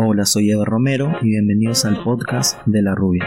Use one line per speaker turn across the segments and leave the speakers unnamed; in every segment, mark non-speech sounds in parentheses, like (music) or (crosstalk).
Hola, soy Eva Romero y bienvenidos al podcast de La Rubia.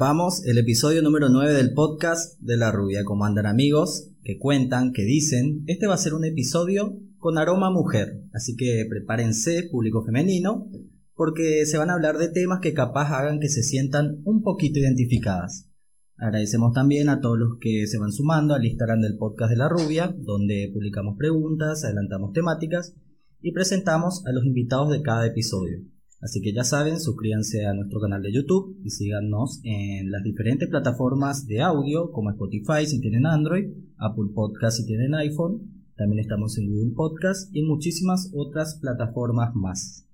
Destapamos el episodio número 9 del podcast de La Rubia. Como andan amigos, que cuentan, que dicen, este va a ser un episodio con aroma mujer. Así que prepárense, público femenino, porque se van a hablar de temas que capaz hagan que se sientan un poquito identificadas. Agradecemos también a todos los que se van sumando al Instagram del podcast de La Rubia, donde publicamos preguntas, adelantamos temáticas y presentamos a los invitados de cada episodio. Así que ya saben, suscríbanse a nuestro canal de YouTube y síganos en las diferentes plataformas de audio como Spotify si tienen Android, Apple Podcast si tienen iPhone, también estamos en Google Podcast y muchísimas otras plataformas más.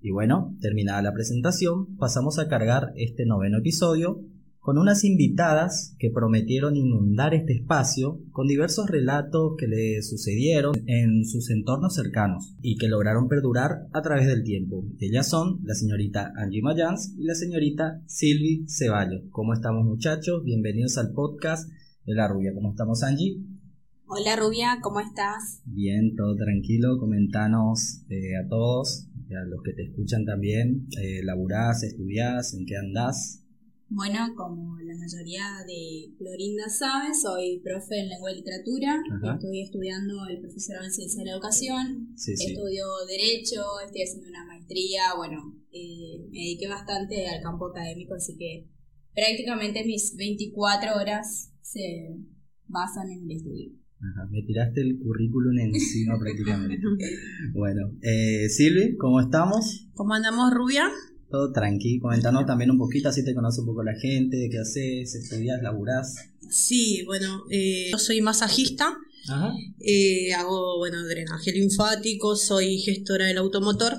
Y bueno, terminada la presentación, pasamos a cargar este noveno episodio con unas invitadas que prometieron inundar este espacio con diversos relatos que le sucedieron en sus entornos cercanos y que lograron perdurar a través del tiempo. Ellas son la señorita Angie Mayans y la señorita Silvi Ceballos. ¿Cómo estamos muchachos? Bienvenidos al podcast de La Rubia. ¿Cómo estamos Angie?
Hola Rubia, ¿cómo estás?
Bien, todo tranquilo. Comentanos eh, a todos, a los que te escuchan también, eh, ¿laburás, estudiás, en qué andás?
Bueno, como la mayoría de Florinda sabe, soy profe en lengua y literatura, estoy estudiando el profesorado en ciencia de la educación, estudio derecho, estoy haciendo una maestría, bueno, eh, me dediqué bastante al campo académico, así que prácticamente mis 24 horas se basan en el estudio.
Ajá, me tiraste el currículum encima (laughs) prácticamente. (laughs) bueno, eh, Silvi, ¿cómo estamos?
¿Cómo andamos, Rubia?
Todo tranqui. Comentanos también un poquito, así te conoce un poco la gente, qué haces, estudias, laburás.
Sí, bueno, eh, yo soy masajista. Ajá. Eh, hago, bueno, drenaje linfático, soy gestora del automotor,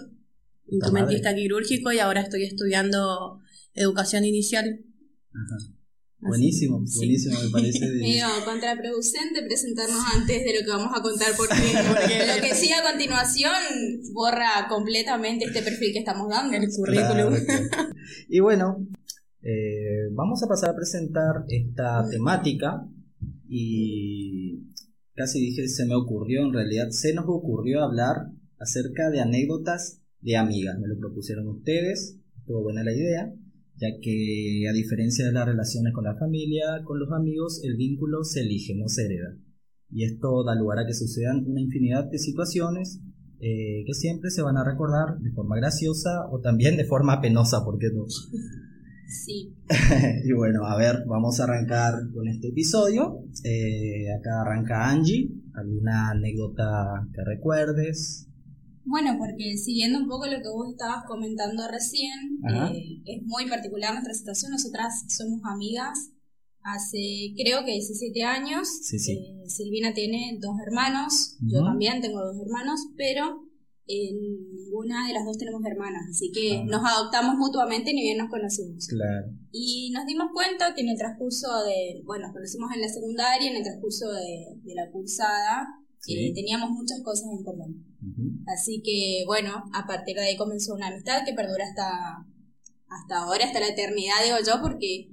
instrumentista quirúrgico y ahora estoy estudiando educación inicial.
Ajá. Buenísimo, buenísimo, me parece. (laughs)
Medio contraproducente presentarnos antes de lo que vamos a contar, (laughs) porque, lo que sigue a continuación borra completamente este perfil que estamos dando.
El currículum.
Y bueno, eh, vamos a pasar a presentar esta temática y casi dije se me ocurrió, en realidad se nos ocurrió hablar acerca de anécdotas de amigas. Me lo propusieron ustedes, estuvo buena la idea ya que a diferencia de las relaciones con la familia, con los amigos, el vínculo se elige, no se hereda. Y esto da lugar a que sucedan una infinidad de situaciones eh, que siempre se van a recordar de forma graciosa o también de forma penosa, ¿por qué no?
Sí. (laughs)
y bueno, a ver, vamos a arrancar con este episodio. Eh, acá arranca Angie. ¿Alguna anécdota que recuerdes?
Bueno, porque siguiendo un poco lo que vos estabas comentando recién, eh, es muy particular nuestra situación. Nosotras somos amigas hace creo que 17 años. Eh, Silvina tiene dos hermanos, yo también tengo dos hermanos, pero eh, ninguna de las dos tenemos hermanas, así que nos adoptamos mutuamente ni bien nos conocimos.
Claro.
Y nos dimos cuenta que en el transcurso de, bueno, nos conocimos en la secundaria, en el transcurso de, de la cursada, teníamos muchas cosas en común. Así que bueno, a partir de ahí comenzó una amistad que perdura hasta, hasta ahora, hasta la eternidad, digo yo, porque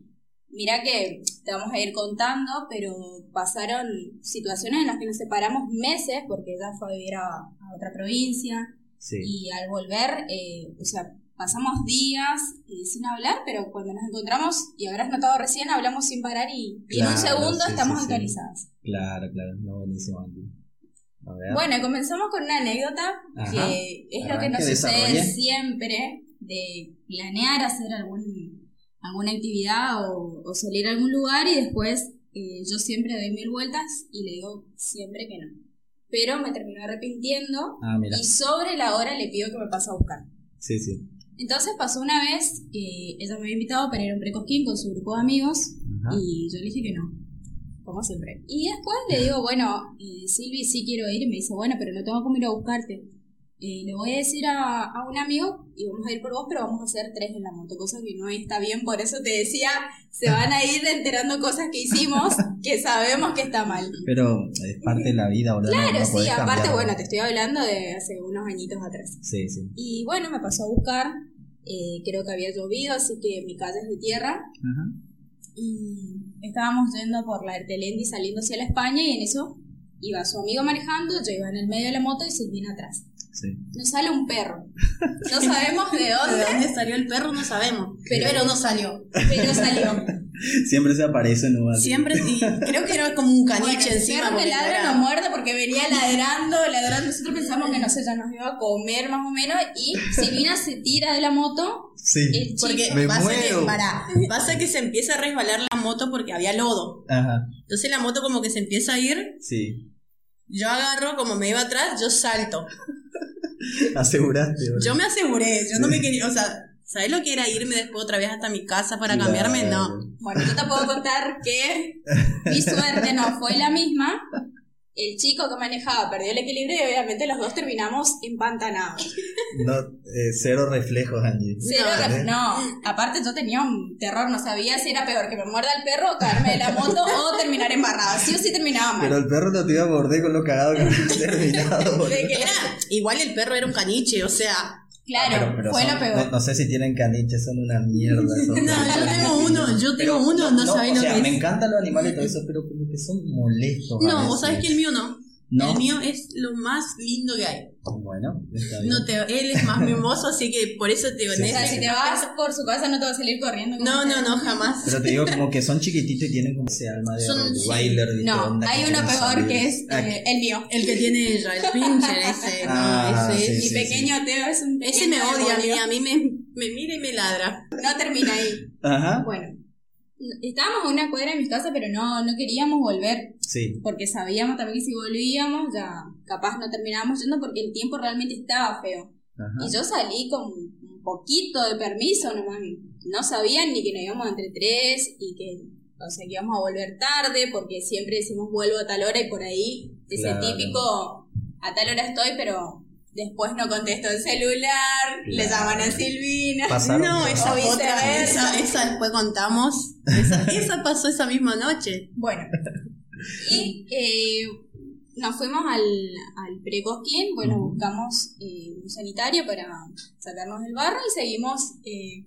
mira que te vamos a ir contando, pero pasaron situaciones en las que nos separamos meses, porque ella fue a vivir a, otra provincia, y al volver, eh, o sea, pasamos días eh, sin hablar, pero cuando nos encontramos, y habrás notado recién, hablamos sin parar y, en un segundo estamos actualizadas.
Claro, claro, no, buenísimo,
bueno, comenzamos con una anécdota que es lo que nos sucede siempre de planear hacer algún, alguna actividad o, salir a algún lugar y después eh, yo siempre doy mil vueltas y le digo siempre que no. Pero me termino arrepintiendo ah, y sobre la hora le pido que me pase a buscar.
Sí, sí.
Entonces pasó una vez que ella me había invitado para ir a un precosquín con su grupo de amigos y yo le dije que no como siempre. Y después le digo, bueno, Silvi, sí quiero ir, y me dice, bueno, pero no tengo cómo ir a buscarte. eh, le voy a decir a, a, un amigo y vamos a ir por vos, pero vamos a hacer tres en la moto, cosa que no está bien, por eso te decía, se van a ir enterando cosas que hicimos que sabemos que está mal.
Pero es parte de la vida,
¿verdad? Claro, sí, aparte, bueno, te estoy hablando de hace unos añitos atrás.
Sí, sí.
Y bueno, me pasó a buscar, eh, creo que había llovido, así que mi calle es de tierra. Ajá. Y estábamos yendo por la Ertelendi saliendo hacia la España y en eso iba su amigo manejando, yo iba en el medio de la moto y Silvina atrás. Nos sale un perro. No (laughs) sabemos de dónde.
¿De dónde salió el perro? No sabemos. Pero, no salió.
Pero salió. (laughs)
Siempre se aparece, ¿no?
Siempre, y (laughs) creo que era como un caniche encima.
El perro que ladra no muerde porque venía ladrando, ladrando. Nosotros pensamos que no sé, ya nos iba a comer más o menos. Y Silvina se tira de la moto.
Sí.
porque pasa que, para, pasa que se empieza a resbalar la moto porque había lodo. Ajá. Entonces la moto como que se empieza a ir.
Sí.
Yo agarro, como me iba atrás, yo salto. (laughs)
Aseguraste.
Yo me aseguré, yo no me quería, o sea, ¿sabes lo que era irme después otra vez hasta mi casa para cambiarme? No. (laughs)
Bueno, yo te puedo contar que mi suerte no fue la misma el chico que manejaba perdió el equilibrio y obviamente los dos terminamos empantanados. (laughs)
No, eh, cero reflejos, Angie.
Cero no, reflejos. no, aparte yo tenía un terror, no sabía si era peor que me muerda el perro, caerme de la moto o terminar embarrado. Sí o sí terminaba mal.
Pero el perro no te iba a morder con lo cagado que (laughs) había terminado.
era, igual el perro era un caniche, o sea,
Claro, fue lo peor.
No, sé si tienen caniches, son una mierda. (laughs)
no, yo tengo uno, yo tengo uno, no, no sabéis lo que es.
Me encantan los animales y todo eso, pero como que son molestos.
No, vos sabés que el mío no. El mío es lo más lindo que hay.
Bueno,
No te, él es más mimoso, así que por eso te
O sea, si te vas por su casa no te vas a salir corriendo.
No, no, no, jamás.
Pero te digo como que son chiquititos y tienen como ese alma de Rottweiler.
No, hay uno peor que es ah, eh, el mío.
El que tiene ella, el pincher ese. Ah, no, ese.
mi pequeño Teo es un
Ese me odia a mí, a mí me, me mira y me ladra.
No termina ahí.
Ajá.
Bueno estábamos en una cuadra de mi casa, pero no, no queríamos volver.
Sí.
Porque sabíamos también que si volvíamos, ya capaz no terminábamos yendo porque el tiempo realmente estaba feo. Y yo salí con un poquito de permiso nomás. No sabían ni que nos íbamos entre tres y que, o sea, que íbamos a volver tarde porque siempre decimos vuelvo a tal hora y por ahí, ese típico, a tal hora estoy, pero Después no contesto el celular, le llaman a
No, esa otra, esa, esa después contamos. Esa, esa pasó esa misma noche.
Bueno. Y eh, nos fuimos al, al Precosquín, bueno, buscamos eh, un sanitario para sacarnos del barro y seguimos eh,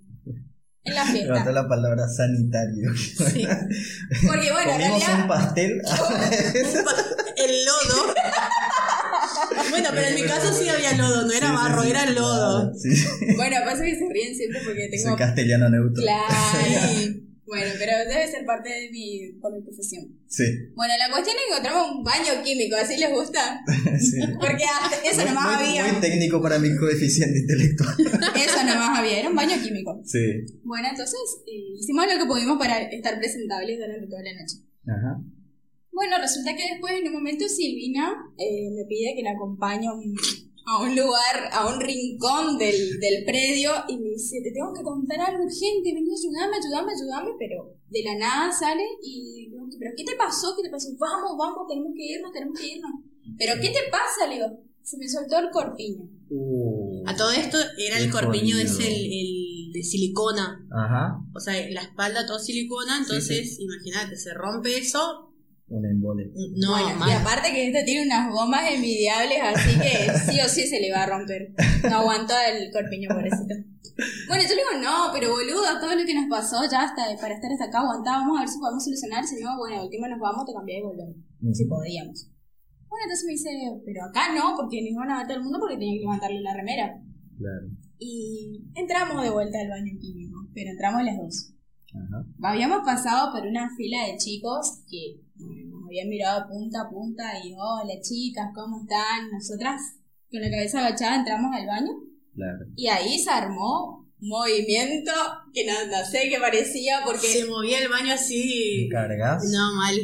en la fiesta.
Levantó la palabra sanitario.
Sí. (laughs) Porque bueno,
en realidad, un pastel. (laughs) (laughs)
el lodo. (laughs) Bueno, pero en mi caso sí había lodo, no era barro, era lodo. (laughs)
Bueno, pasa que se ríen siempre porque tengo.
Soy castellano neutro.
Claro. (laughs) Bueno, pero debe ser parte de mi, por mi profesión.
Sí.
Bueno, la cuestión es que encontramos un baño químico, ¿así les gusta?
sí.
Porque eso no nomás había.
Muy técnico para mi coeficiente intelectual.
eso nomás había, era un baño químico.
Sí.
Bueno, entonces eh, hicimos lo que pudimos para estar presentables durante toda la noche.
Ajá.
Bueno, resulta que después, en un momento, Silvina eh, me pide que la acompañe a un lugar, a un rincón del, del, predio y me dice, te tengo que contar algo urgente, vení, ayúdame, ayúdame, ayúdame, pero de la nada sale y digo, pero ¿qué te pasó? ¿Qué te pasó? Vamos, vamos, tenemos que irnos, tenemos que irnos. ¿Pero qué te pasa? Le digo, se me soltó el corpiño.
Uh. a todo esto era el, corpiño, es el, el, de silicona.
Ajá.
O sea, la espalda todo silicona, entonces imagínate, se rompe eso,
un embole.
No, y aparte que esto tiene unas gomas envidiables, así que sí o sí se le va a romper. No aguantó el corpiño, pobrecito. Bueno, yo le digo, no, pero boludo, todo lo que nos pasó ya hasta para estar hasta acá aguantábamos a ver si podemos solucionar. Si no, bueno, último nos vamos, te cambié y volvemos. Si podíamos. Bueno, entonces me dice, pero acá no, porque ni van a matar al mundo porque tenía que levantarle la remera.
Claro.
Y entramos de vuelta al baño químico, pero entramos las dos.
Ajá.
Habíamos pasado por una fila de chicos que nos habían mirado punta a punta y hola chicas, ¿cómo están? Nosotras con la cabeza agachada entramos al baño y ahí se armó un movimiento que no, sé qué parecía porque...
Se movía el baño así...
¿Cargas?
No, mal.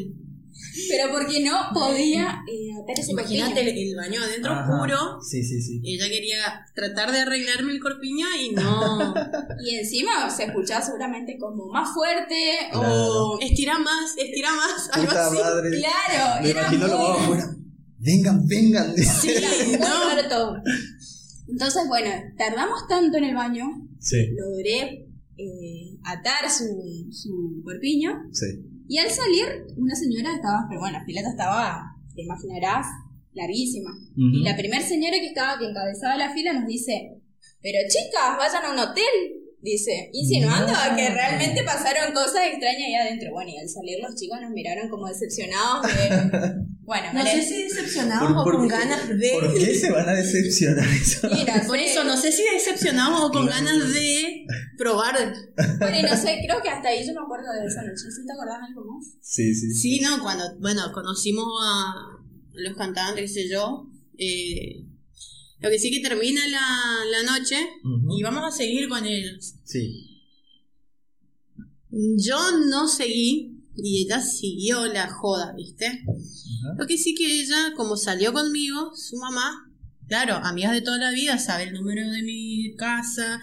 Pero porque no podía eh,
Imagínate el, baño adentro oscuro.
Sí, sí, sí.
Ella quería tratar de arreglarme el corpiño y no. (laughs)
y encima se escuchaba seguramente como más fuerte
o estira más, estira más, algo así.
Claro,
Me
era
imagino lo afuera. Vengan, vengan.
Sí, (laughs) no. Entonces, bueno, tardamos tanto en el baño,
sí.
logré eh, atar su, su corpiño.
Sí.
Y al salir, una señora estaba, pero bueno, la fileta estaba, te imaginarás, larguísima. Y la primera señora que estaba, que encabezaba la fila, nos dice, pero chicas, vayan a un hotel dice, insinuando que realmente pasaron cosas extrañas ahí adentro. Bueno, y al salir los chicos nos miraron como decepcionados (laughs) Bueno,
no sé si decepcionados o con ganas de...
¿Por qué se van a decepcionar eso?
por eso, no sé si decepcionados o con ganas de probar.
Bueno, y no sé, creo que hasta ahí yo me acuerdo de esa noche. ¿Sí te acordás algo más?
Sí, sí.
Sí, no, cuando, bueno, conocimos a los cantantes, qué sé yo, eh, lo que sí que termina la, noche y vamos a seguir con ellos.
Sí.
Yo no seguí y ella siguió la joda, ¿viste? Lo que sí que ella, como salió conmigo, su mamá, claro, amigas de toda la vida, sabe el número de mi casa,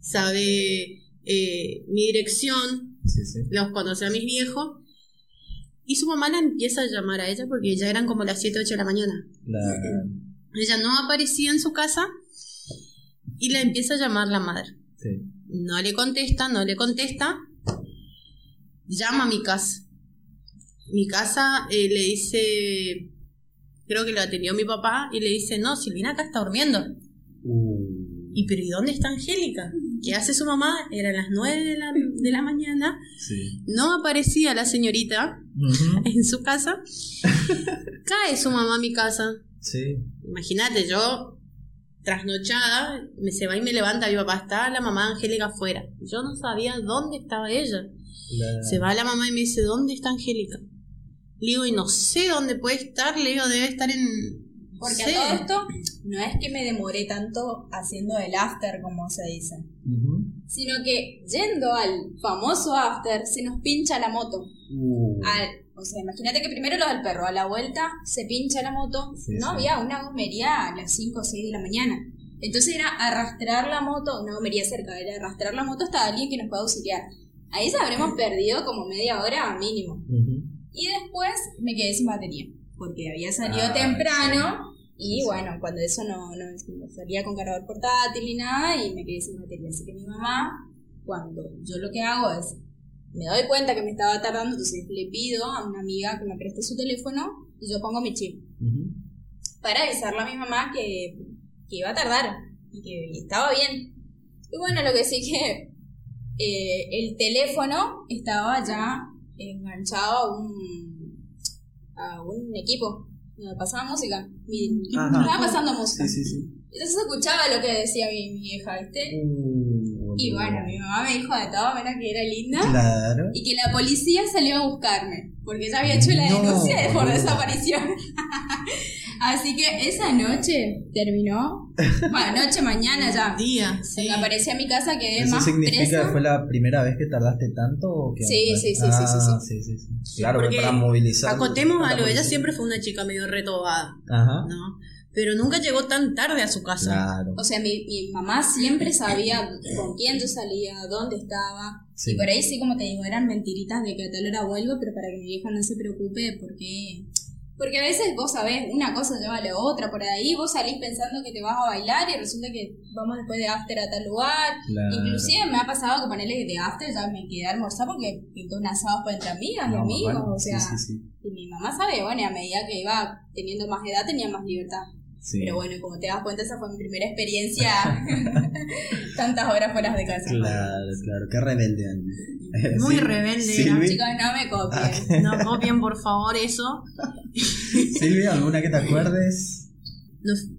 sabe eh, mi dirección, los conoce a mis viejos. Y su mamá la empieza a llamar a ella porque ya eran como las 7, 8 de la mañana. Claro. Ella no aparecía en su casa y le empieza a llamar la madre. No le contesta, no le contesta. Llama a mi casa. Mi casa eh, le dice, creo que lo atendió mi papá y le dice, no, Silvina acá está durmiendo. Uh. Y pero ¿y dónde está Angélica? ¿Qué hace su mamá? Era las 9 de la, de la mañana. No aparecía la señorita (laughs) en su casa. Cae su mamá a mi casa.
Sí.
Imagínate, yo trasnochada, me se va y me levanta, mi papá está la mamá Angélica afuera. Yo no sabía dónde estaba ella. Se va la mamá y me dice, ¿dónde está Angélica? Le digo, y no sé dónde puede estar, le digo, debe estar en...
Porque a todo esto no es que me demoré tanto haciendo el after, como se dice, sino que yendo al famoso after se nos pincha la moto. Uh. O sea, imagínate que primero lo del perro, a la vuelta se pincha la moto, no había una gomería a las 5 o 6 de la mañana. Entonces era arrastrar la moto, una gomería cerca, era arrastrar la moto hasta alguien que nos pueda auxiliar. Ahí ya habremos perdido como media hora mínimo. Y después me quedé sin batería, porque había salido ah, temprano y bueno, cuando eso no, no, salía con cargador portátil ni nada y me quedé sin batería. Así que mi mamá, cuando yo lo que hago es me doy cuenta que me estaba tardando, entonces le pido a una amiga que me preste su teléfono y yo pongo mi chip. Para avisarle a mi mamá que, que, iba a tardar y que estaba bien. Y bueno, lo que sí que eh, el teléfono estaba ya enganchado a un, a un equipo pasaba música. Y, estaba pasando música. Entonces escuchaba lo que decía mi, mi vieja, ¿viste? Uh, y bueno, mi mamá me dijo de todo menos que era linda.
Claro.
Y que la policía salió a buscarme, porque ya había hecho la denuncia de por desaparición. (laughs) Así que esa noche terminó. Bueno, noche, mañana ya. (laughs)
Día, sí.
Aparecí a mi casa, que
¿Eso significa que fue la primera vez que tardaste tanto? ¿o qué
sí, sí, sí,
ah,
sí, sí,
sí, Claro, para movilizar.
Acotemos algo, ella siempre fue una chica medio retobada. Ajá. ¿no? pero nunca llegó tan tarde a su casa.
O sea, mi, mi, mamá siempre sabía con quién yo salía, dónde estaba. Y por ahí sí, como te digo, eran mentiritas de que a tal hora vuelvo, pero para que mi vieja no se preocupe, porque... Porque a veces vos sabés, una cosa lleva a la otra, por ahí vos salís pensando que te vas a bailar y resulta que vamos después de after a tal lugar. Inclusive me ha pasado que ponerle de after ya me quedé a almorzar porque pintó un asado para entre amigas y amigos, o sea, y mi mamá sabe, bueno, y a medida que iba teniendo más edad tenía más libertad. Pero bueno, como te das cuenta, esa fue mi primera experiencia (laughs) tantas horas fuera de casa.
Claro, claro, qué rebelde.
Muy rebelde.
Chicos, no me copien.
Ah, (laughs) no copien, por favor, eso. (laughs)
Silvia, ¿alguna que te acuerdes?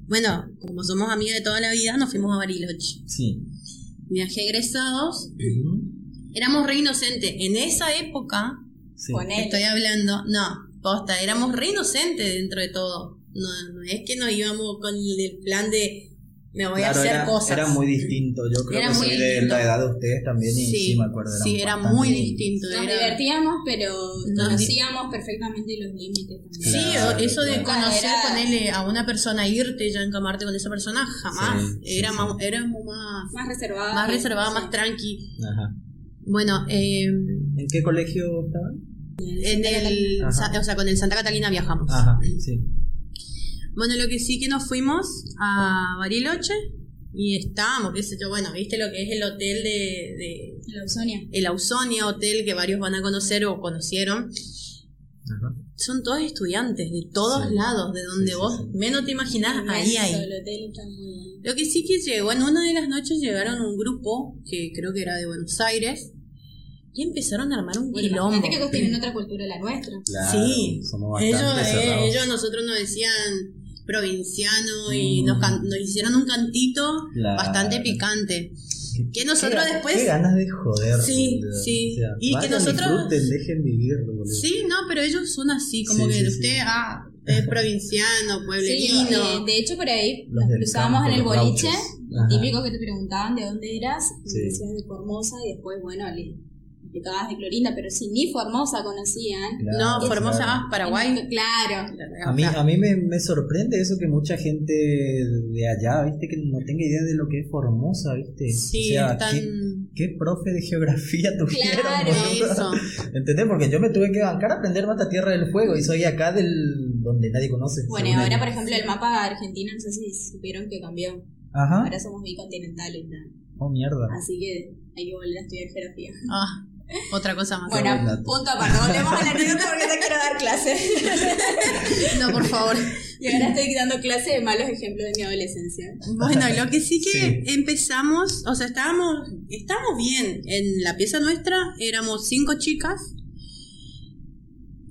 bueno, como somos amigas de toda la vida, nos fuimos a Bariloche.
Sí.
Viaje egresados. Éramos re inocentes. En esa época, estoy hablando, no, posta, éramos re inocentes dentro de todo. No, no es que nos íbamos con el plan de me voy a hacer cosas.
Era muy distinto, yo creo que soy de la edad de ustedes también y sí, me acuerdo.
Sí, era muy distinto.
Nos divertíamos, pero conocíamos perfectamente los límites también.
sí, eso de conocer, ponerle a una persona, irte ya encamarte con esa persona, jamás. era, más, era más,
más reservada.
Más reservada, más tranqui. Ajá. Bueno, eh,
¿en qué colegio estaban?
En el, o sea, con el Santa Catalina viajamos.
Ajá, sí.
Bueno, lo que sí que nos fuimos a Bariloche. Y estábamos, qué sé yo, bueno, viste lo que es el hotel de... de
el Ausonia.
El Ausonia Hotel que varios van a conocer o conocieron. Son todos estudiantes de todos lados, de donde vos menos te imaginás, ahí hay. Lo que sí que llegó, en una de las noches llegaron un grupo, que creo que era de Buenos Aires, y empezaron a armar un bueno, quilombo.
que ellos tienen otra cultura la nuestra.
sí, ellos, eh, ellos nosotros nos decían provinciano y nos, nos, hicieron un cantito bastante picante. Que nosotros después.
Qué ganas de joder.
Sí, sí. y que nosotros.
Disfruten, dejen vivirlo.
Sí, no, pero ellos son así, como que usted, ah, es provinciano, pueblerino.
Sí, de hecho, por ahí nos cruzábamos en el boliche, típico que te preguntaban de dónde eras, y decías de Formosa, y después, bueno, de Clorinda, pero si ni Formosa conocían.
no, Formosa más Paraguay.
claro.
A mí, a mí me, me, sorprende eso que mucha gente de allá, viste, que no tenga idea de lo que es Formosa, viste.
Sí, o sea,
¿qué, profe de geografía (laughs) tuvieron?
Claro, eso. (laughs)
¿Entendés? Porque yo me tuve que bancar a aprender Mata Tierra del Fuego y soy acá del donde nadie conoce.
Bueno, ahora, por ejemplo, el mapa argentino, no sé si supieron que cambió. Ajá. Ahora somos bicontinentales.
Oh, mierda.
Así que hay que volver a estudiar geografía.
Ah. (laughs) Otra cosa más.
Bueno, punto aparte. Volvemos a la (laughs) anécdota porque te quiero dar clase.
no, por favor.
Y ahora estoy dando clase de malos ejemplos de mi adolescencia.
Bueno, lo que sí que empezamos, o sea, estábamos, estábamos bien. En la pieza nuestra éramos cinco chicas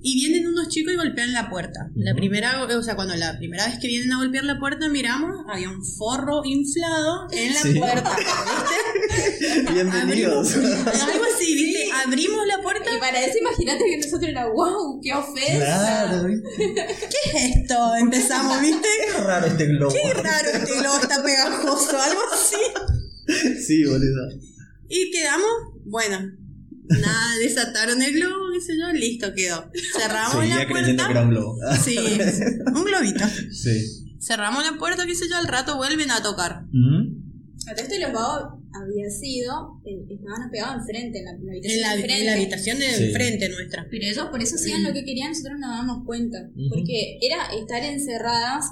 y vienen unos chicos y golpean la puerta. La primera, o sea, cuando la primera vez que vienen a golpear la puerta, miramos, había un forro inflado en la puerta, (laughs) ¿viste?
Bienvenidos.
algo así, ¿viste? Abrimos la puerta.
Y para eso imagínate que nosotros era, wow, qué ofensa.
Claro,
¿Qué es esto? Empezamos, ¿viste? (laughs)
Qué raro este globo.
Qué raro este globo, está pegajoso, algo así.
Sí, boludo.
Y quedamos, bueno, Nada, desataron el globo, qué sé yo, listo, quedó. Cerramos la puerta.
Que era un globo. (laughs)
Sí, un globito.
Sí.
Cerramos la puerta, qué sé yo, al rato vuelven a tocar.
A esto los vagos había sido, eh, estaban pegados enfrente, en la, habitación
en la,
de enfrente.
En la habitación de enfrente nuestra.
Pero ellos por eso hacían lo que querían, nosotros nos damos cuenta. Porque era estar encerradas,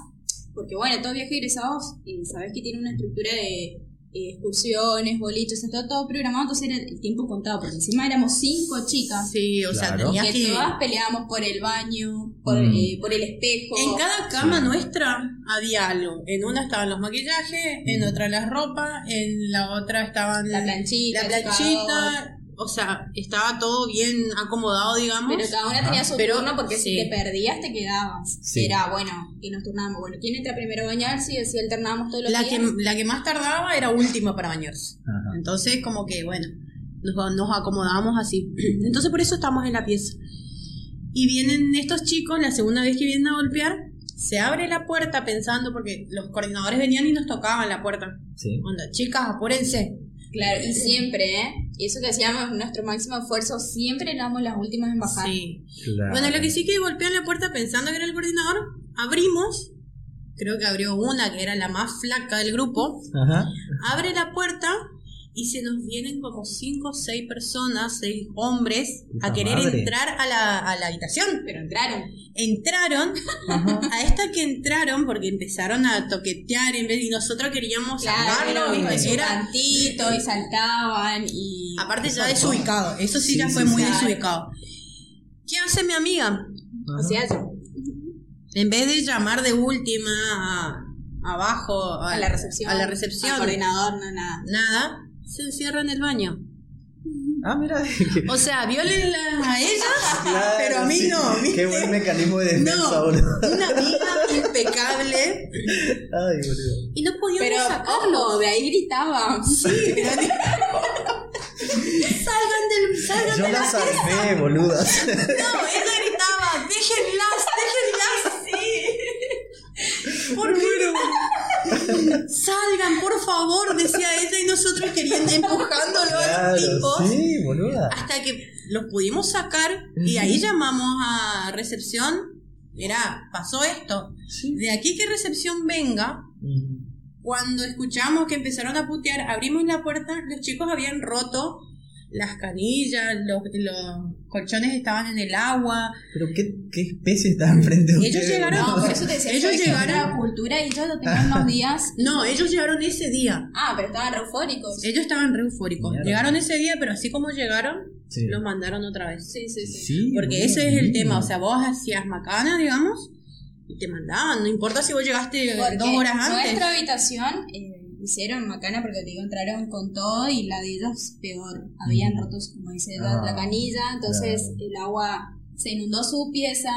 porque bueno, todos viajes egresados, y sabes que tiene una estructura de excursiones, bolitos, todo, todo programado, entonces era el tiempo contado, porque encima éramos cinco chicas.
Sí, o sea, tenías
que, todas peleábamos por el baño, por, mm. eh, por el espejo.
En cada cama nuestra había algo. En una estaban los maquillajes, en mm. otra las ropas, en la otra estaban
la planchita,
la planchita o sea, estaba todo bien acomodado, digamos.
Pero cada una tenía su turno porque si te perdías te quedabas. Era, bueno, y nos turnábamos. Bueno, ¿quién entra primero a bañarse? Y así alternábamos todos los
la
días.
Que, la que más tardaba era última para bañarse. Entonces, como que, bueno, nos, nos acomodábamos así. (clears throat) Entonces, por eso estamos en la pieza. Y vienen estos chicos, la segunda vez que vienen a golpear, se abre la puerta pensando, porque los coordinadores venían y nos tocaban la puerta.
Sí.
Onda, chicas, apúrense
Claro, y siempre, ¿eh? Y eso que hacíamos nuestro máximo esfuerzo, siempre éramos las últimas en bajar.
Sí. Bueno, lo que sí que golpean la puerta pensando que era el coordinador, abrimos, creo que abrió una que era la más flaca del grupo, Ajá. abre la puerta y se nos vienen como cinco o seis personas, seis hombres, a querer entrar a la, a la, habitación.
Pero entraron.
Entraron, (laughs) a esta que entraron, porque empezaron a toquetear en vez y nosotros queríamos
claro, Era y saltaban y.
Aparte ya desubicado, eso sí, ya fue muy desubicado. ¿Qué hace mi amiga?
O sea,
en vez de llamar de última abajo
a, la recepción,
a la recepción,
coordinador, no nada.
Nada se encierra en el baño.
Ah, mira.
O sea, violen a ellas, pero a mí no.
Qué buen mecanismo de defensa,
no, Una amiga impecable.
Ay, boludo.
Y no podíamos
pero,
sacarlo.
de ahí gritaba.
Sí, pero... (laughs) salgan del. Salgan
Yo
de
la salvé, boludas.
No, ella gritaba: déjenlas, déjenlas. Sí. Por Por favor, decía ella, y nosotros querían empujándolo a los tipos.
Sí, boluda.
Hasta que los pudimos sacar y ahí llamamos a recepción. Mirá, pasó esto. De aquí que recepción venga, cuando escuchamos que empezaron a putear, abrimos la puerta, los chicos habían roto las canillas, los, los colchones estaban en el agua.
¿Pero qué, qué especie estaban frente a
Ellos llegaron,
no, por eso te decía,
ellos llegaron
a la cultura y ellos lo tenían unos (laughs) días.
No, ellos llegaron ese día.
Ah, pero estaban re eufóricos.
Ellos estaban re eufóricos. Llegaron ese día, pero así como llegaron, los mandaron otra vez.
Sí, sí, sí.
Porque ese es el tema, o sea, vos hacías macana, digamos, y te mandaban, no importa si vos llegaste dos horas antes.
Nuestra habitación eh, hicieron macana porque te digo, entraron con todo y la de ellos peor. Habían rotos, como dice, la, ah, canilla, entonces el agua se inundó su pieza,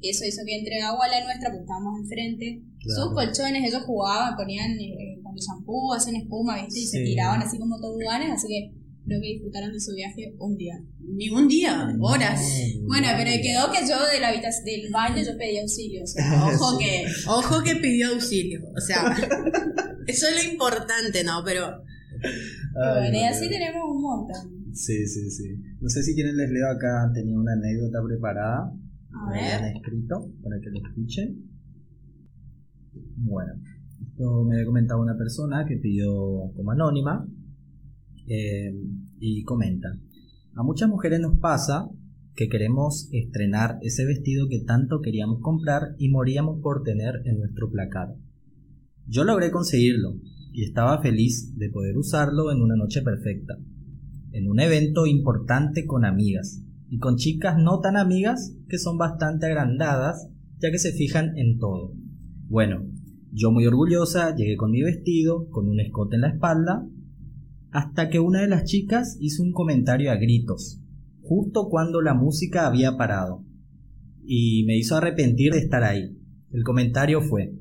eso hizo que entre agua a la nuestra porque estábamos enfrente. Sus colchones, ellos jugaban, ponían eh, con el shampoo, hacen espuma, ¿viste? Y se tiraban así como toboganes, así que creo que disfrutaron de su viaje un día.
Ni un día, horas.
bueno, pero quedó que yo de la habitación, del baño yo pedí auxilio. O sea, (laughs) ojo que.
Ojo que pidió auxilio. O sea, (laughs) eso es lo importante, ¿no? Pero.
bueno, y así tenemos un montón.
Sí, sí, sí. No sé si quieren les leo acá, tenía una anécdota preparada.
A ver.
Han escrito para que lo escuchen. Bueno, esto me había comentado una persona que pidió como anónima eh, y comenta, a muchas mujeres nos pasa que queremos estrenar ese vestido que tanto queríamos comprar y moríamos por tener en nuestro placar. Yo logré conseguirlo y estaba feliz de poder usarlo en una noche perfecta, en un evento importante con amigas y con chicas no tan amigas que son bastante agrandadas ya que se fijan en todo. Bueno, yo muy orgullosa llegué con mi vestido, con un escote en la espalda hasta que una de las chicas hizo un comentario a gritos, justo cuando la música había parado, y me hizo arrepentir de estar ahí. El comentario fue,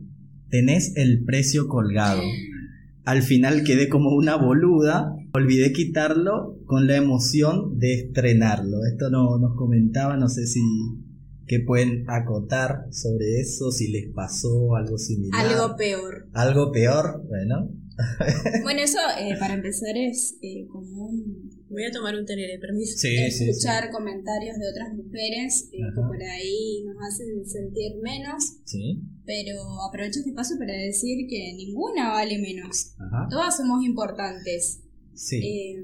tenés el precio colgado. Al final quedé como una boluda, olvidé quitarlo con la emoción de estrenarlo. Esto no nos comentaba, no sé si que pueden acotar sobre eso, si les pasó algo similar.
Algo peor.
Algo peor, bueno, (laughs)
bueno, eso eh, para empezar es eh, como un...
Voy a tomar un tereré, permiso.
Sí,
escuchar comentarios de otras mujeres eh, que por ahí nos hacen sentir menos.
Sí.
Pero aprovecho este paso para decir que ninguna vale menos. Todas somos importantes.
Sí.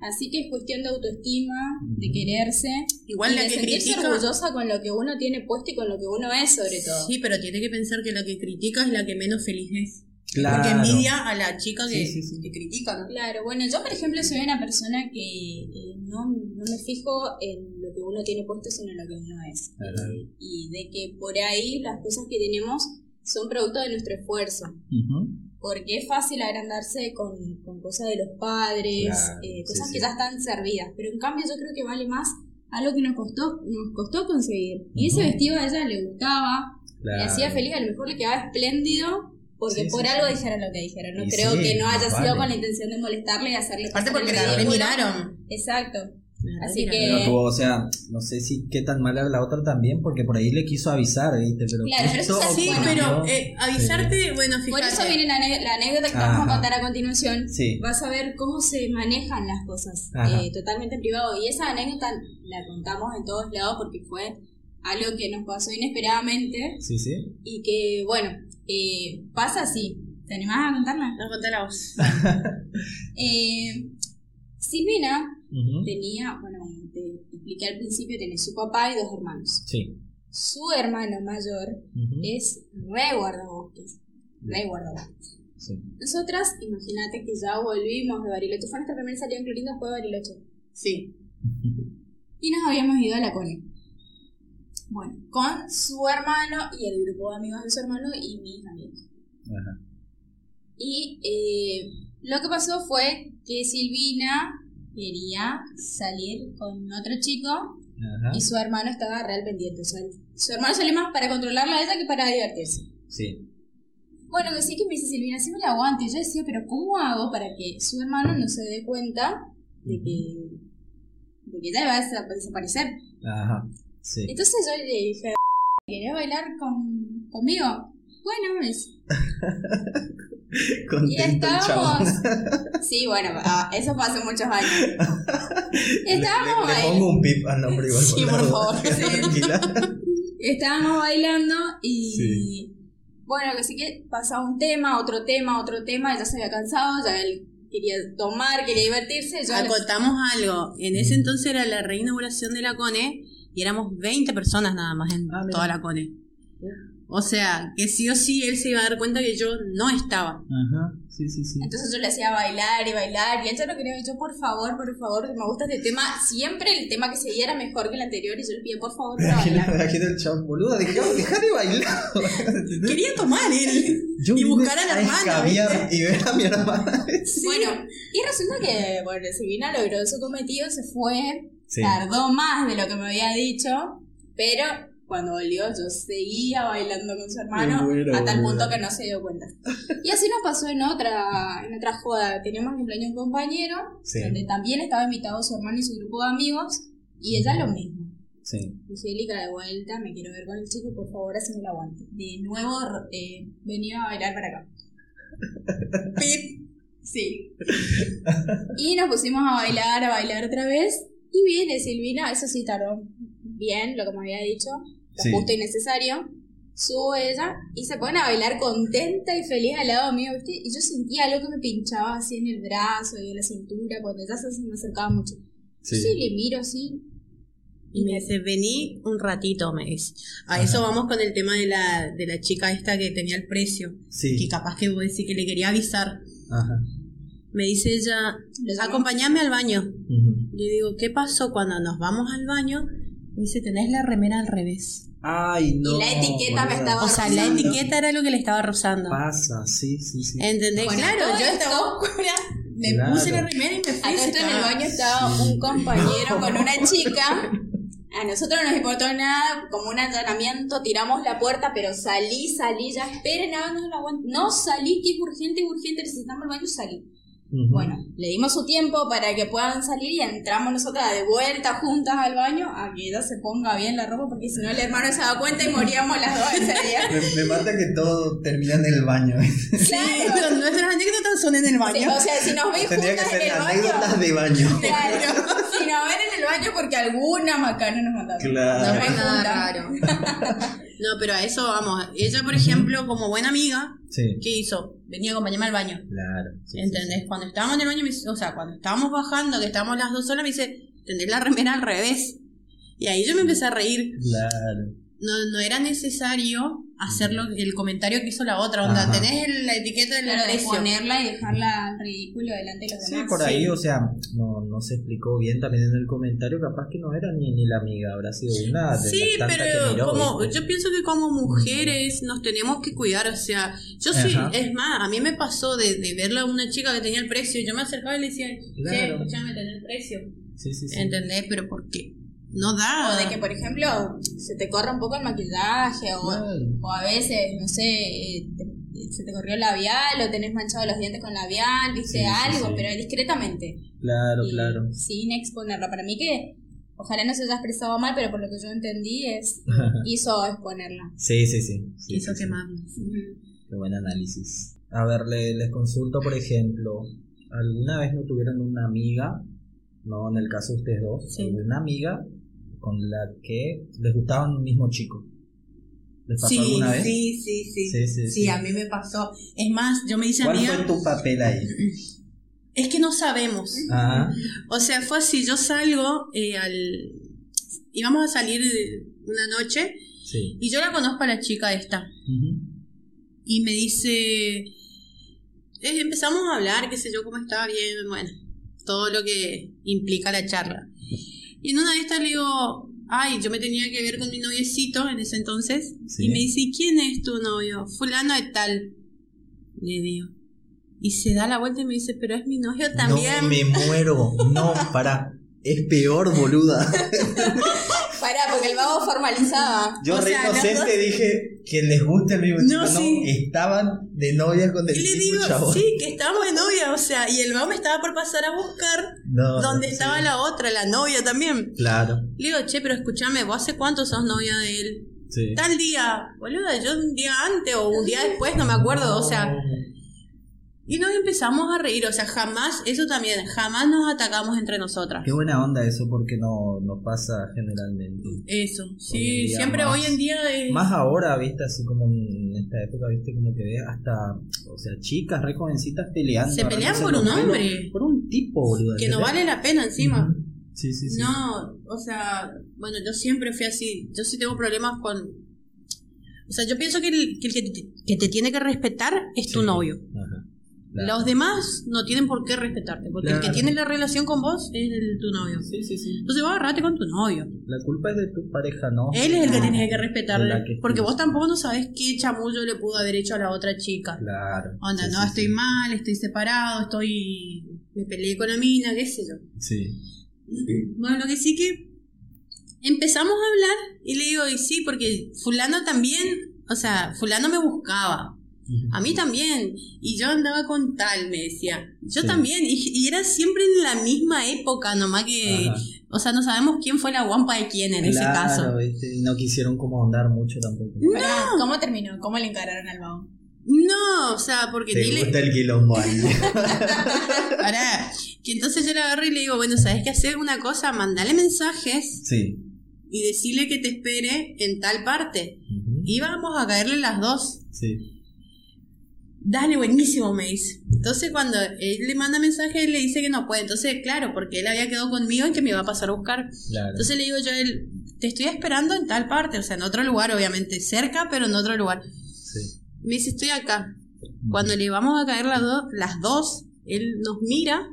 Así que es cuestión de autoestima, de quererse.
Igual la
de
que
sentirse
critica.
orgullosa con lo que uno tiene puesto y con lo que uno es, sobre todo.
Sí, pero tiene que pensar que la que critica es la que menos feliz es. Porque envidia a la chica que, critica,
Claro, bueno, yo por ejemplo soy una persona que eh, no, no, me fijo en lo que uno tiene puesto, sino en lo que uno es. Eh, y de que por ahí las cosas que tenemos son producto de nuestro esfuerzo. Porque es fácil agrandarse con, con cosas de los padres, eh, cosas que ya están servidas. Pero en cambio yo creo que vale más algo que nos costó, nos costó conseguir. Y ese vestido a ella le gustaba, le hacía feliz, a lo mejor le quedaba espléndido porque por algo dijeron lo que dijeron. No creo que no haya sido con la intención de molestarle y hacerle
Aparte porque le miraron.
Exacto. Así que.
o sea, no sé si qué tan mala la otra también, porque por ahí le quiso avisar, ¿viste?
Pero claro, pero eso es
Sí, pero eh, avisarte, bueno, fíjate.
Por eso viene la, anécdota que vamos a contar a continuación. Vas a ver cómo se manejan las cosas eh, totalmente privado. Y esa anécdota la contamos en todos lados porque fue algo que nos pasó inesperadamente.
Sí, sí.
Y que, bueno, eh, pasa así. ¿Te animás a contarla?
A contar vos. (laughs)
eh, Silvina tenía, bueno, te expliqué al principio, tiene su papá y dos hermanos.
Sí.
Su hermano mayor es re guardabosques. Re guardabosques. Sí. Nosotras, imagínate que ya volvimos de Bariloche. Fue nuestra primera salida en Clorinda después de Bariloche.
Sí.
y nos habíamos ido a la Cone. Bueno, con su hermano y el grupo de amigos de su hermano y mis amigos. Ajá. Y eh, lo que pasó fue que Silvina quería salir con otro chico y su hermano estaba real pendiente. O sea, su hermano salió más para controlarla a ella que para divertirse.
Sí.
Bueno, que sí que me dice Silvina, sí me la aguante. Y yo decía, pero ¿cómo hago para que su hermano no se dé cuenta de que, de que ella va a desaparecer?
Ajá.
Entonces yo le dije, ¿querés bailar con, conmigo? Bueno, es. (laughs)
y estábamos. (laughs)
sí, bueno, ah, eso fue hace muchos años. (laughs) estábamos
le, le, pongo un pip al nombre igual.
Sí, por favor. estábamos bailando y. Bueno, que sí que pasaba un tema, otro tema, otro tema, ya se había cansado, ya él quería tomar, quería divertirse. Yo
Acotamos algo. En ese entonces era la reinauguración de la CONE y éramos 20 personas nada más en ah, toda la CONE. O sea, que sí o sí él se iba a dar cuenta que yo no estaba.
Ajá, sí, sí, sí.
Entonces yo le hacía bailar y bailar y él ya lo quería. Yo, por favor, por favor, me gusta este tema. Siempre el tema que seguía era mejor que el anterior y yo le pedía, por favor, para bailar.
Imagina el chavo, boluda, dejá, de bailar. (laughs)
quería tomar él. y buscar a la hermana.
Y ver a mi hermana.
Bueno, y resulta que, bueno, Silvina logró su cometido, se fue. Tardó más de lo que me había dicho, pero cuando volvió yo seguía bailando con su hermano a tal punto que no se dio cuenta. Y así nos pasó en otra, en otra joda. Teníamos cumpleaños un compañero, donde también estaba invitado su hermano y su grupo de amigos, y ella lo mismo. Sí. Angélica, de vuelta, me quiero ver con el chico, por favor, así me lo aguante. De nuevo, eh, venía a bailar para acá. (laughs) Pip. Sí. Y nos pusimos a bailar, a bailar otra vez. Y viene Silvina, eso sí tardó bien, lo que me había dicho justo y necesario, subo ella y se pone a bailar contenta y feliz al lado mío, ¿viste? Y yo sentía algo que me pinchaba así en el brazo y en la cintura cuando ella se me acercaba mucho. Sí. Yo le miro así.
Y me dice, vení un ratito, me dice. A eso vamos con el tema de la, de la chica esta que tenía el precio. Sí. Que capaz que vos decís que le quería avisar. Ajá. Me dice ella, acompáñame al baño. Le digo, ¿qué pasó cuando nos vamos al baño? Me dice, tenés la remera al revés.
Ay, no.
Y la etiqueta me estaba
O sea, la etiqueta era lo que le estaba rozando.
Pasa, sí, sí, sí.
¿Entendés? claro, yo estaba oscura. Me puse la remera y me fui.
Acá en el baño estaba un compañero con una chica. A nosotros no nos importó nada, como un allanamiento, tiramos la puerta, pero salí, salí, ya esperen, no, no, no, no salí, que es urgente, urgente, necesitamos el baño, salí. Bueno, le dimos su tiempo para que puedan salir y entramos nosotras de vuelta juntas al baño a que ella se ponga bien la ropa porque si no el hermano se da cuenta y moríamos las dos ese día. (laughs)
me, mata que todo termina en el baño.
Claro, (laughs) pero nuestras anécdotas son en el baño.
o sea, si nos ven
Tendría
juntas
que ser
en el
anécdotas
baño.
de baño. (laughs)
Claro, si nos ven en el baño porque alguna macana nos mandaron.
Claro.
No es nada raro.
no, pero a eso vamos. Ella, por ejemplo, como buena amiga, ¿qué hizo? Venía a acompañarme al baño.
Claro.
¿Entendés? Cuando estábamos en el baño, o sea, cuando estábamos bajando, que estábamos las dos solas, me dice, tendré la remera al revés. Y ahí yo me empecé a reír.
Claro
no, no era necesario hacerlo el comentario que hizo la otra onda. Tenés la etiqueta del
claro, de ponerla y dejarla ridículo delante de los
demás. Sí, por ahí, o sea, no, no se explicó bien también en el comentario, capaz que no era ni, ni la amiga, habrá sido una de
Sí, pero como, yo pienso que como mujeres nos tenemos que cuidar, o sea, yo sí, es más, a mí me pasó de, de verla a una chica que tenía el precio y yo me acercaba y le decía, claro. escúchame, tener el precio.
Sí, sí, sí.
¿Entendés? Pero ¿por qué? No da.
O de que, por ejemplo, se te corra un poco el maquillaje, o, o a veces, no sé, eh, se te corrió el labial, o tenés manchado los dientes con labial, dice algo, pero discretamente.
Claro, claro.
Sin exponerlo. Para mí que, ojalá no se haya expresado mal, pero por lo que yo entendí es, (laughs) hizo exponerla.
Sí, sí, sí.
hizo quemarla.
Qué buen análisis. A ver, les consulto, por ejemplo, ¿alguna vez no tuvieron una amiga, no en el caso de ustedes dos, una amiga con la que les gustaba un mismo chico. ¿Les pasó alguna vez?
Sí sí sí, sí, a mí me pasó. Es más, yo me hice
¿Cuál
amiga.
¿Cuál fue tu papel ahí?
Es que no sabemos.
Ajá.
O sea, fue así, yo salgo eh, al... Íbamos a salir una noche sí. y yo la conozco a la chica esta. Y me dice... Eh, empezamos a hablar, qué sé yo, cómo estaba bien, bueno, todo lo que implica la charla. Y en una de estas le digo, ay, yo me tenía que ver con mi noviecito en ese entonces. Y me dice, ¿quién es tu novio? Fulano de tal. Le digo. Y se da la vuelta y me dice, pero es mi novio también.
No, me muero. No, (laughs) para. Es peor, boluda. (laughs)
Pará, porque el vago formalizaba.
Yo re inocente dije que les gusta el mismo no, chico. No, estaban de novia con el y le digo,
Sí, que estábamos de novia, o sea, y el vago me estaba por pasar a buscar donde estaba la otra, la novia también.
Claro.
Le digo, che, pero escúchame, ¿vos hace cuánto sos novia de él? Sí. Tal día, boluda, yo un día antes o un día después, no me acuerdo, o sea. Y nos empezamos a reír, o sea, jamás, eso también, jamás nos atacamos entre nosotras.
Qué buena onda eso porque no, no pasa generalmente.
Eso, sí, siempre hoy en día es...
Más ahora, viste, así como en esta época, viste, como que ves hasta, o sea, chicas re jovencitas peleando.
Se pelean por un hombre.
Por un tipo, boludo.
Que no vale la pena encima.
Sí, sí, sí.
No, o sea, bueno, yo siempre fui así. Yo sí tengo problemas con... O sea, yo pienso que el que, te, que te tiene que respetar es tu novio. Ajá. Los demás no tienen por qué respetarte, porque el que tiene la relación con vos es tu novio.
Sí, sí, sí.
Entonces vos agarrate con tu novio.
La culpa es de tu pareja, ¿no?
Él es el que tiene que respetarle, porque vos tampoco no sabes qué chamullo le pudo haber hecho a la otra chica.
Claro.
Onda, no, estoy mal, estoy separado, estoy... me peleé con la mina, qué sé yo.
Sí.
Bueno, lo que sí que empezamos a hablar y le digo, y sí, porque fulano también, o sea, fulano me buscaba. A mí también. Y yo andaba con tal, me decía. Yo también. Y, era siempre en la misma época, nomás que. O sea, no sabemos quién fue la guampa de quién en ese caso.
Y no quisieron como andar mucho tampoco.
No. ¿Cómo terminó? ¿Cómo le encararon al vago?
No, o sea, porque
Te gusta el quilombo ahí. (laughs)
Pará. Que entonces yo le agarro y le digo, bueno, ¿sabes qué hacer? Una cosa, mandale mensajes.
Sí.
Y decirle que te espere en tal parte. Y vamos a caerle las dos.
Sí.
Dale, buenísimo, me dice. Entonces cuando él le manda mensaje, él le dice que no puede. Entonces, claro, porque él había quedado conmigo y que me iba a pasar a buscar. Entonces le digo yo a él, te estoy esperando en tal parte, o sea, en otro lugar, obviamente, cerca, pero en otro lugar.
Sí.
Me dice, estoy acá. Cuando le vamos a caer las, dos las dos, él nos mira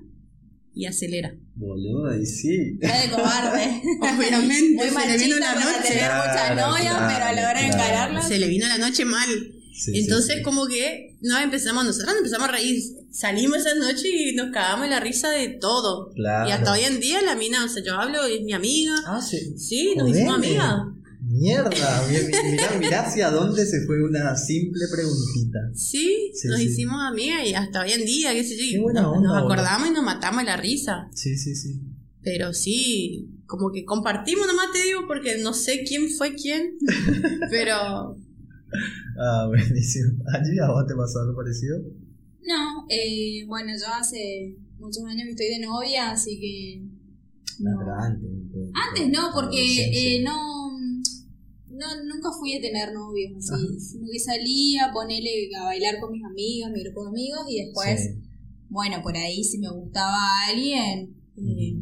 y acelera.
Boludo, y sí.
Está de cobarde. (laughs)
Obviamente,
se le vino la noche. Tener mucha novia, pero a la hora de encararla.
Se le vino la noche mal. Entonces, como que no empezamos, nosotros empezamos a reír. Salimos esa noche y nos cagamos la risa de todo. Y hasta hoy en día la mina, o sea, yo hablo, es mi amiga.
Ah, sí.
Sí, nos hicimos amigas.
Mierda, (laughs) mirá, mirá hacia dónde se fue una simple preguntita.
Sí, nos hicimos amigas y hasta hoy en día, qué sé yo, nos, acordamos y nos matamos la risa.
Sí, sí, sí.
Pero sí, como que compartimos nomás te digo porque no sé quién fue quién, (laughs) pero
Ah, (laughs) buenísimo. ¿Allí a vos te pasó algo parecido?
No, eh, bueno, yo hace muchos años que estoy de novia, así que...
No. antes.
Antes no, porque eh, no, no, nunca fui a tener novios así, sino que salía a ponerle a bailar con mis amigas, mi grupo de amigos, y después, bueno, por ahí si me gustaba alguien, eh,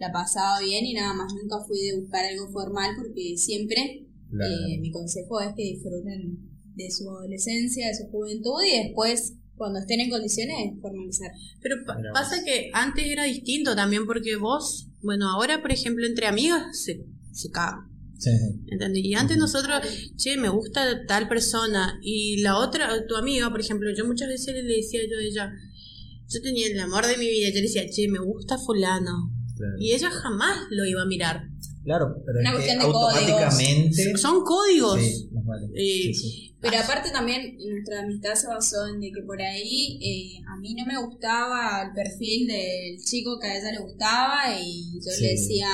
la pasaba bien y nada más, nunca fui de buscar algo formal porque siempre eh, mi consejo es que disfruten de su adolescencia, de su juventud y después, cuando estén en condiciones, formalizar.
Pero pasa que antes era distinto también porque vos, bueno, ahora por ejemplo entre amigas se, se caga.
Sí.
Y antes nosotros, che, me gusta tal persona y la otra, tu amiga, por ejemplo, yo muchas veces le decía yo a ella, yo tenía el amor de mi vida, yo le decía, che, me gusta fulano. Y ella jamás lo iba a mirar.
Claro, pero
Una
es que
de
automáticamente...
Son códigos.
Eh, pero aparte también nuestra amistad se basó en de que por ahí eh, a mí no me gustaba el perfil del chico que a ella le gustaba y yo le decía,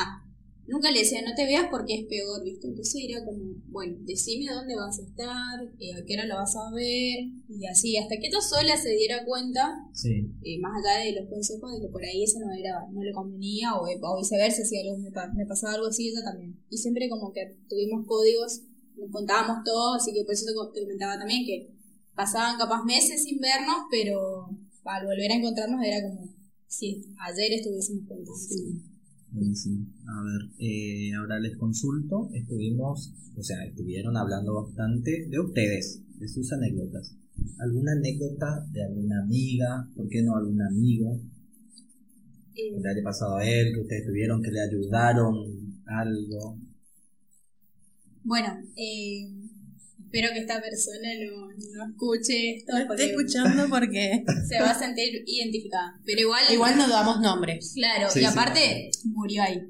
nunca le decía, no te veas porque es peor, ¿viste? Entonces era como, bueno, decime dónde vas a estar, eh, a qué hora lo vas a ver, y así, hasta que ella sola se diera cuenta, eh, más allá de los consejos, de que por ahí eso no era no le convenía, o, viceversa, si algo me, me, pasaba algo así, ella también. Y siempre como que tuvimos códigos, nos contábamos todo, así que por eso te, comentaba también que pasaban capaz meses sin vernos, pero al volver a encontrarnos era como si ayer estuviésemos juntos.
Buenísimo. A ver, eh, ahora les consulto. Estuvimos, o sea, estuvieron hablando bastante de ustedes, de sus anécdotas. ¿Alguna anécdota de alguna amiga? ¿Por qué no algún amigo? Eh. Que le haya pasado a él, que ustedes tuvieron, que le ayudaron algo.
Bueno, eh, Espero que esta persona no, no escuche esto.
No esté escuchando porque
se va a sentir identificada. Pero igual.
Igual no damos nombres.
Claro, y aparte murió ahí.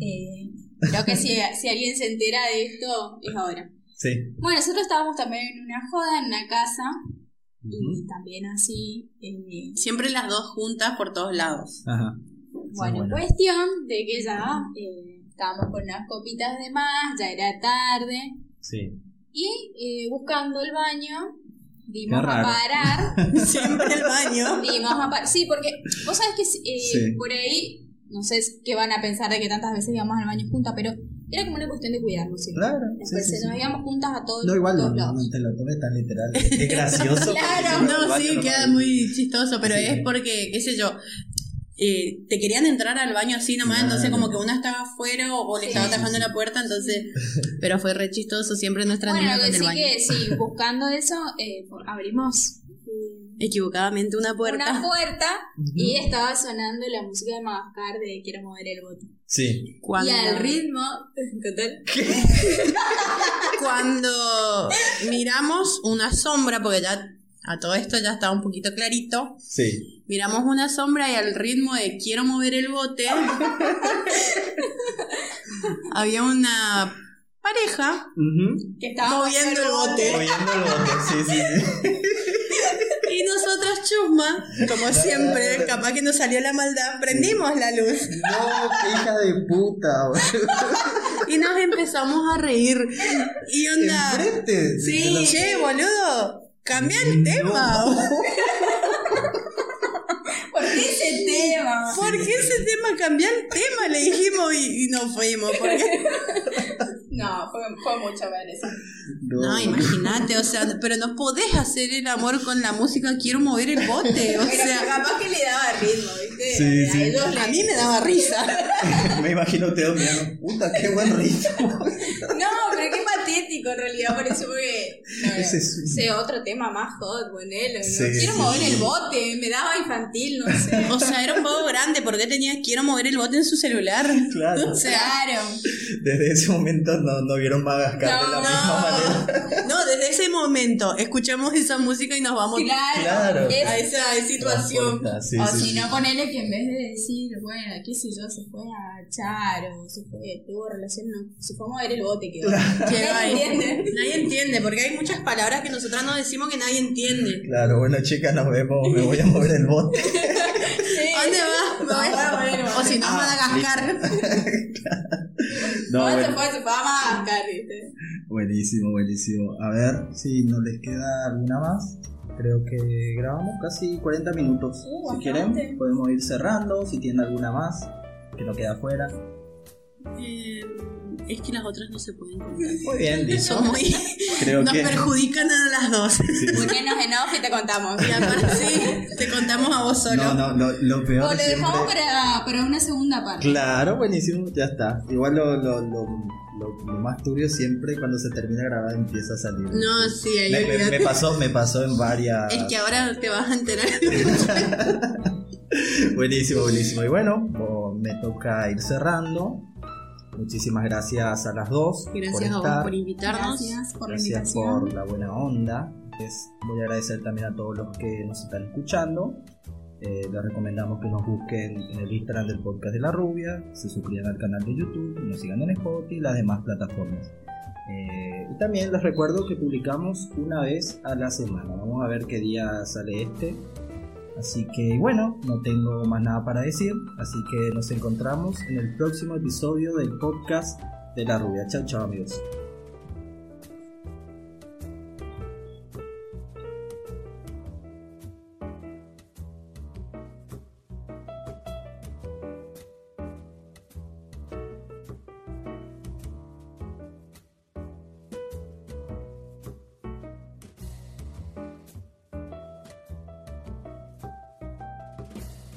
Eh, creo que si, (laughs) si alguien se entera de esto, es ahora.
Sí.
Bueno, nosotros estábamos también en una joda, en una casa. Y también así. Eh,
Siempre las dos juntas por todos lados.
Ajá.
Bueno, cuestión de que ya eh, estábamos con unas copitas de más, ya era tarde.
Sí.
Y eh, buscando el baño, dimos a parar. (laughs)
Siempre el baño.
Dimos a parar. Sí, porque vos sabés que eh, por ahí, no sé qué van a pensar de que tantas veces íbamos al baño juntas, pero era como una cuestión de cuidarnos siempre.
Claro.
Después sí, nos íbamos juntas a todos
No, igual no, no, te lo tomes tan literal. Es gracioso. (laughs)
claro, no, sí, queda muy chistoso, pero es porque, qué sé yo, eh, te querían entrar al baño así nomás, entonces como que una estaba afuera o, le estaba tapando la puerta, entonces, (laughs) pero fue re chistoso siempre nuestra
bueno, lo que sí que sí, (laughs) buscando eso, eh, abrimos
equivocadamente una puerta.
Una puerta y estaba sonando la música de Madagascar de Quiero mover el bote.
Sí.
Y al ritmo, (laughs)
Cuando miramos una sombra, porque ya a todo esto ya estaba un poquito clarito.
Sí.
Miramos una sombra y al ritmo de quiero mover el bote, (laughs) había una pareja
que estaba
moviendo el bote.
Moviendo el bote, sí, sí, sí.
Y nosotros, chusma, como siempre, capaz que nos salió la maldad, prendimos la luz.
No, qué hija de puta,
Y nos empezamos a reír. Y onda.
¿Enfrente?
Sí, che, boludo. Cambia el tema. (laughs)
¿Por qué ese tema?
¿Por qué ese tema? Cambia el tema, le dijimos y, y nos fuimos. Porque... (laughs)
No, fue, fue mucho ver eso.
No, imagínate, o sea, pero no podés hacer el amor con la música, quiero mover el bote, o sea.
capaz que le daba ritmo, ¿viste?
Sí, sí.
A, mí me daba risa. (laughs)
me imagino te mirando, puta, qué buen ritmo.
no, en realidad, por eso porque. sé (laughs) otro tema más hot, ponelo. ¿no? quiero mover el bote, me daba infantil, no sé. (laughs)
O sea, era un poco grande, porque tenía quiero mover el bote en su celular? (laughs)
Claro.
claro.
Desde ese momento no, no vieron Madagascar de la misma manera.
Ese momento escuchamos esa música y nos vamos
claro,
a esa situación.
o si no, ponele que en vez de decir, bueno, qué sé yo, se fue a echar o se fue, tuvo relación, no, se fue a mover el bote. Que,
nadie entiende. Nadie entiende, porque hay muchas palabras que nosotras no decimos que nadie entiende.
Claro, bueno, chicas, nos vemos, me voy a mover el bote. (laughs)
¿Dónde vas? Me voy a. O si no, ah, Madagascar. (laughs)
no, se fue, se fue a Madagascar,
Buenísimo, buenísimo. A ver si nos les queda alguna más. Creo que grabamos casi 40 minutos. Uh, si quieren, podemos ir cerrando. Si tienen alguna más que no queda afuera.
Eh, es que las otras no se pueden contar.
Muy bien, dicho.
Muy, Creo nos perjudican a las dos.
Sí. Ponernos en off y te contamos.
Y aparte, sí, te contamos a vos solo.
No, no, lo, lo peor.
O lo dejamos para, para, una segunda parte.
Claro, buenísimo, ya está. Igual lo, lo, lo, lo, más turbio siempre cuando se termina de grabar empieza a salir.
No, sí, ahí
me, me, pasó, me pasó en varias.
Es que ahora te vas a enterar. (laughs)
buenísimo, buenísimo. Y bueno, me toca ir cerrando. Muchísimas gracias a las dos.
Gracias por a vos por invitarnos.
Gracias por
la gracias por la buena onda. Les voy a agradecer también a todos los que nos están escuchando. Eh, les recomendamos que nos busquen en el Instagram del podcast de la rubia, se suscriban al canal de YouTube, nos sigan en Spotify y las demás plataformas. Eh, y también les recuerdo que publicamos una vez a la semana. Vamos a ver qué día sale este. Así que bueno, no tengo más nada para decir, así que nos encontramos en el próximo episodio del podcast de La Rubia. Chao, chao amigos.